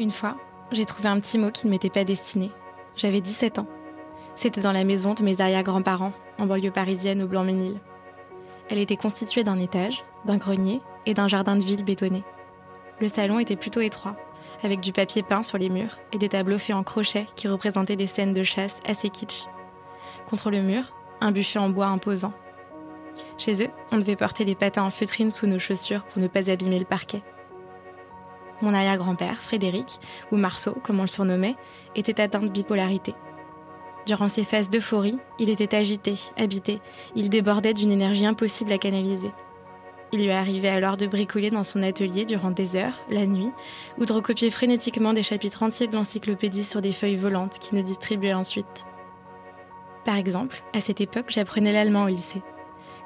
Une fois, j'ai trouvé un petit mot qui ne m'était pas destiné. J'avais 17 ans. C'était dans la maison de mes arrière-grands-parents, en banlieue parisienne au Blanc-Ménil. Elle était constituée d'un étage, d'un grenier et d'un jardin de ville bétonné. Le salon était plutôt étroit, avec du papier peint sur les murs et des tableaux faits en crochet qui représentaient des scènes de chasse assez kitsch. Contre le mur, un buffet en bois imposant. Chez eux, on devait porter des patins en feutrine sous nos chaussures pour ne pas abîmer le parquet. Mon arrière-grand-père, Frédéric, ou Marceau comme on le surnommait, était atteint de bipolarité. Durant ces phases d'euphorie, il était agité, habité, il débordait d'une énergie impossible à canaliser. Il lui arrivait alors de bricoler dans son atelier durant des heures, la nuit, ou de recopier frénétiquement des chapitres entiers de l'encyclopédie sur des feuilles volantes qu'il nous distribuait ensuite. Par exemple, à cette époque, j'apprenais l'allemand au lycée.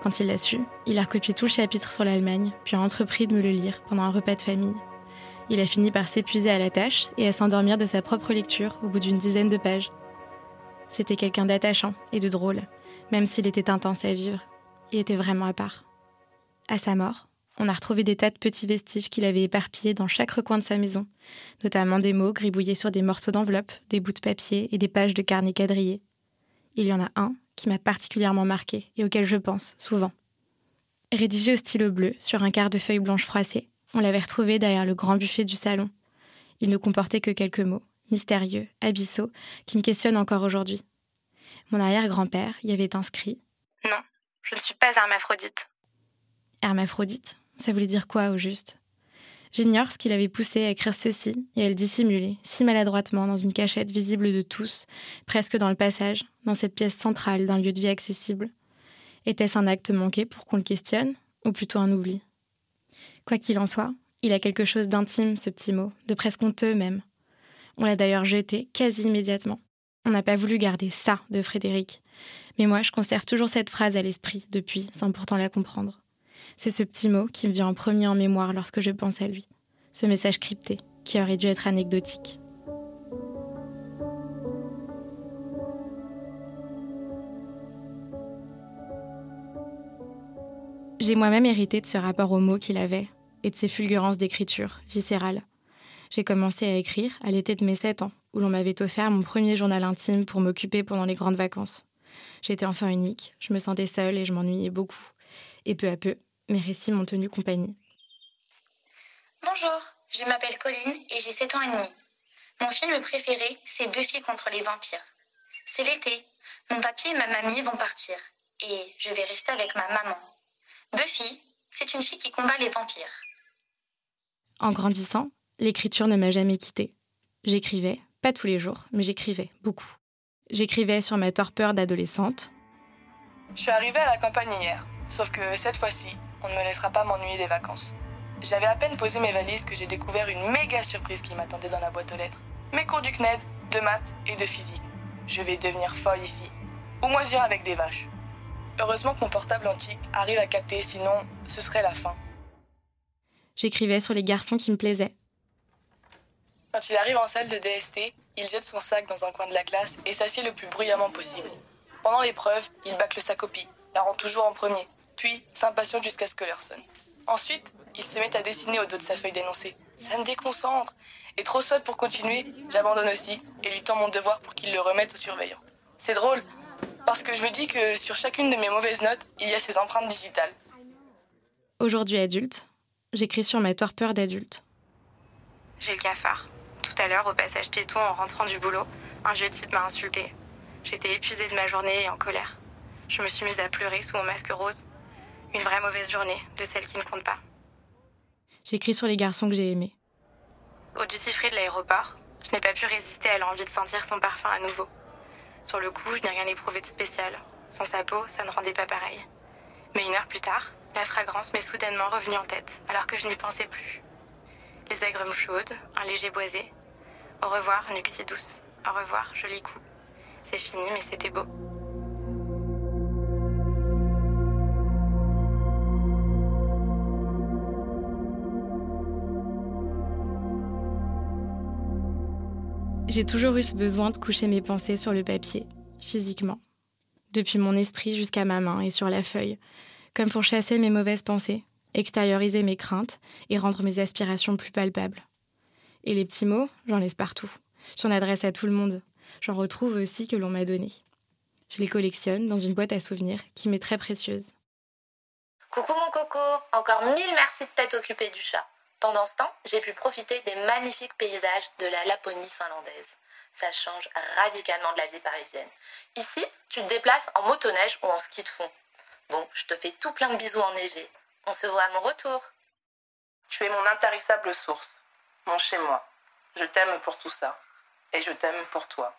Quand il l'a su, il a recopié tout le chapitre sur l'Allemagne, puis a entrepris de me le lire pendant un repas de famille. Il a fini par s'épuiser à la tâche et à s'endormir de sa propre lecture au bout d'une dizaine de pages. C'était quelqu'un d'attachant et de drôle, même s'il était intense à vivre. Il était vraiment à part. À sa mort, on a retrouvé des tas de petits vestiges qu'il avait éparpillés dans chaque recoin de sa maison, notamment des mots gribouillés sur des morceaux d'enveloppe, des bouts de papier et des pages de carnet quadrillés. Il y en a un qui m'a particulièrement marqué et auquel je pense souvent. Rédigé au stylo bleu sur un quart de feuille blanche froissée, on l'avait retrouvé derrière le grand buffet du salon. Il ne comportait que quelques mots, mystérieux, abyssaux, qui me questionnent encore aujourd'hui. Mon arrière-grand-père y avait inscrit Non, je ne suis pas hermaphrodite. Hermaphrodite? Ça voulait dire quoi au juste? J'ignore ce qui l'avait poussé à écrire ceci et à le dissimuler, si maladroitement, dans une cachette visible de tous, presque dans le passage, dans cette pièce centrale d'un lieu de vie accessible. Était-ce un acte manqué pour qu'on le questionne, ou plutôt un oubli? Quoi qu'il en soit, il a quelque chose d'intime, ce petit mot, de presque honteux même. On l'a d'ailleurs jeté quasi immédiatement. On n'a pas voulu garder ça de Frédéric. Mais moi, je conserve toujours cette phrase à l'esprit depuis, sans pourtant la comprendre. C'est ce petit mot qui me vient en premier en mémoire lorsque je pense à lui. Ce message crypté, qui aurait dû être anecdotique. J'ai moi-même hérité de ce rapport au mot qu'il avait et de ses fulgurances d'écriture, viscérales. J'ai commencé à écrire à l'été de mes 7 ans, où l'on m'avait offert mon premier journal intime pour m'occuper pendant les grandes vacances. J'étais enfant unique, je me sentais seule et je m'ennuyais beaucoup. Et peu à peu, mes récits m'ont tenu compagnie. Bonjour, je m'appelle Colline et j'ai 7 ans et demi. Mon film préféré, c'est Buffy contre les vampires. C'est l'été. Mon papy et ma mamie vont partir. Et je vais rester avec ma maman. Buffy, c'est une fille qui combat les vampires. En grandissant, l'écriture ne m'a jamais quittée. J'écrivais, pas tous les jours, mais j'écrivais beaucoup. J'écrivais sur ma torpeur d'adolescente. Je suis arrivée à la campagne hier, sauf que cette fois-ci, on ne me laissera pas m'ennuyer des vacances. J'avais à peine posé mes valises que j'ai découvert une méga surprise qui m'attendait dans la boîte aux lettres. Mes cours du CNED, de maths et de physique. Je vais devenir folle ici. Ou moisir avec des vaches. Heureusement que mon portable antique arrive à capter, sinon ce serait la fin. J'écrivais sur les garçons qui me plaisaient. Quand il arrive en salle de DST, il jette son sac dans un coin de la classe et s'assied le plus bruyamment possible. Pendant l'épreuve, il bâcle sa copie, la rend toujours en premier, puis s'impatiente jusqu'à ce que l'heure sonne. Ensuite, il se met à dessiner au dos de sa feuille d'énoncé. Ça me déconcentre. Et trop sotte pour continuer, j'abandonne aussi et lui tends mon devoir pour qu'il le remette au surveillant. C'est drôle, parce que je me dis que sur chacune de mes mauvaises notes, il y a ses empreintes digitales. Aujourd'hui adulte, j'écris sur ma torpeur d'adulte. J'ai le cafard. Tout à l'heure, au passage piéton en rentrant du boulot, un vieux type m'a insulté. J'étais épuisée de ma journée et en colère. Je me suis mise à pleurer sous mon masque rose. Une vraie mauvaise journée, de celle qui ne compte pas. J'écris sur les garçons que j'ai aimés. Au duty free de l'aéroport, je n'ai pas pu résister à l'envie de sentir son parfum à nouveau. Sur le coup, je n'ai rien éprouvé de spécial. Sans sa peau, ça ne rendait pas pareil. Mais une heure plus tard, la fragrance m'est soudainement revenue en tête, alors que je n'y pensais plus. Les agrumes chaudes, un léger boisé. Au revoir, nuque douce. Au revoir, joli coup. C'est fini, mais c'était beau. J'ai toujours eu ce besoin de coucher mes pensées sur le papier, physiquement. Depuis mon esprit jusqu'à ma main et sur la feuille, comme pour chasser mes mauvaises pensées, extérioriser mes craintes et rendre mes aspirations plus palpables. Et les petits mots, j'en laisse partout. J'en adresse à tout le monde. J'en retrouve aussi que l'on m'a donné. Je les collectionne dans une boîte à souvenirs qui m'est très précieuse. Coucou mon coco, encore mille merci de t'être occupé du chat. Pendant ce temps, j'ai pu profiter des magnifiques paysages de la Laponie finlandaise. Ça change radicalement de la vie parisienne. Ici, tu te déplaces en motoneige ou en ski de fond. Bon, je te fais tout plein de bisous enneigés. On se voit à mon retour. Tu es mon intarissable source, mon chez-moi. Je t'aime pour tout ça. Et je t'aime pour toi.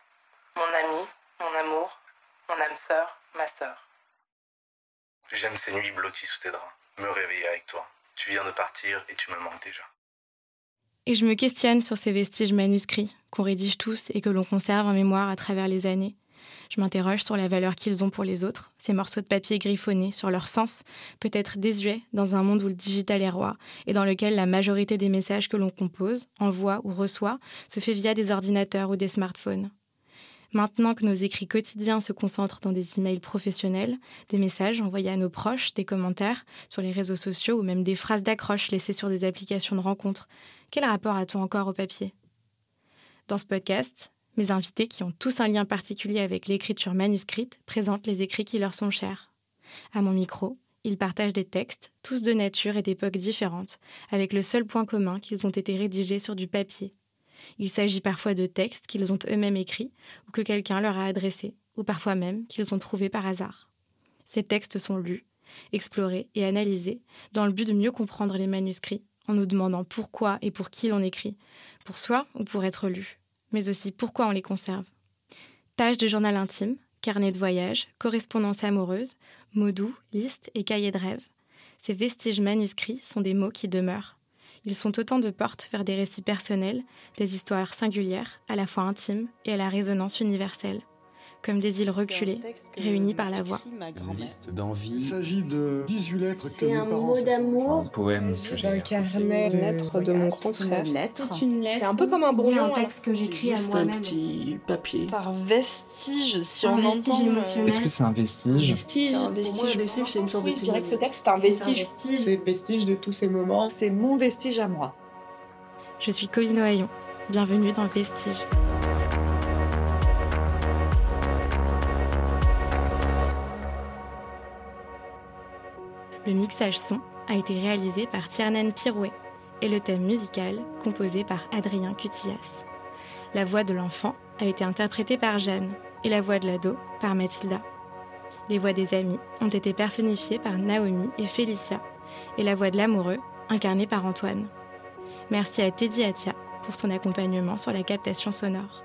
Mon ami, mon amour, mon âme sœur, ma sœur. J'aime ces nuits blotties sous tes draps, me réveiller avec toi. Tu viens de partir et tu me manques déjà. Et je me questionne sur ces vestiges manuscrits qu'on rédige tous et que l'on conserve en mémoire à travers les années. Je m'interroge sur la valeur qu'ils ont pour les autres, ces morceaux de papier griffonnés, sur leur sens, peut-être désuets dans un monde où le digital est roi et dans lequel la majorité des messages que l'on compose, envoie ou reçoit se fait via des ordinateurs ou des smartphones. Maintenant que nos écrits quotidiens se concentrent dans des emails professionnels, des messages envoyés à nos proches, des commentaires sur les réseaux sociaux ou même des phrases d'accroche laissées sur des applications de rencontres, quel rapport a-t-on encore au papier? Dans ce podcast, mes invités, qui ont tous un lien particulier avec l'écriture manuscrite, présentent les écrits qui leur sont chers. À mon micro, ils partagent des textes, tous de nature et d'époques différentes, avec le seul point commun qu'ils ont été rédigés sur du papier. Il s'agit parfois de textes qu'ils ont eux-mêmes écrits ou que quelqu'un leur a adressés, ou parfois même qu'ils ont trouvés par hasard. Ces textes sont lus, explorés et analysés dans le but de mieux comprendre les manuscrits, en nous demandant pourquoi et pour qui l'on écrit, pour soi ou pour être lu mais aussi pourquoi on les conserve. Pages de journal intime, carnet de voyage, correspondance amoureuse, mots doux, listes et cahiers de rêve. Ces vestiges manuscrits sont des mots qui demeurent. Ils sont autant de portes vers des récits personnels, des histoires singulières, à la fois intimes et à la résonance universelle comme des îles reculées, réunies par la voix. Une liste d'envie. Il s'agit de 18 lettres C'est un mot d'amour. Un poème. C'est un carnet. Une lettre de mon grand frère. Une lettre. C'est une lettre. C'est un peu comme un brouillon. un texte que j'écris à moi-même. un petit papier. Par vestige, si un on vestige entend. émotionnel. Est-ce que c'est un vestige Vestige. Un Pour moi, vestige. un vestige, c'est une sorte de Oui, je dirais que ce texte, c'est un vestige. C'est le vestige de tous ces moments. C'est mon vestige à moi. Je suis Colline Ohaillon. Bienvenue dans Vestige. Le mixage son a été réalisé par Tiernan Pirouet et le thème musical composé par Adrien Cutillas. La voix de l'enfant a été interprétée par Jeanne et la voix de l'ado par Mathilda. Les voix des amis ont été personnifiées par Naomi et Félicia et la voix de l'amoureux incarnée par Antoine. Merci à Teddy Atia pour son accompagnement sur la captation sonore.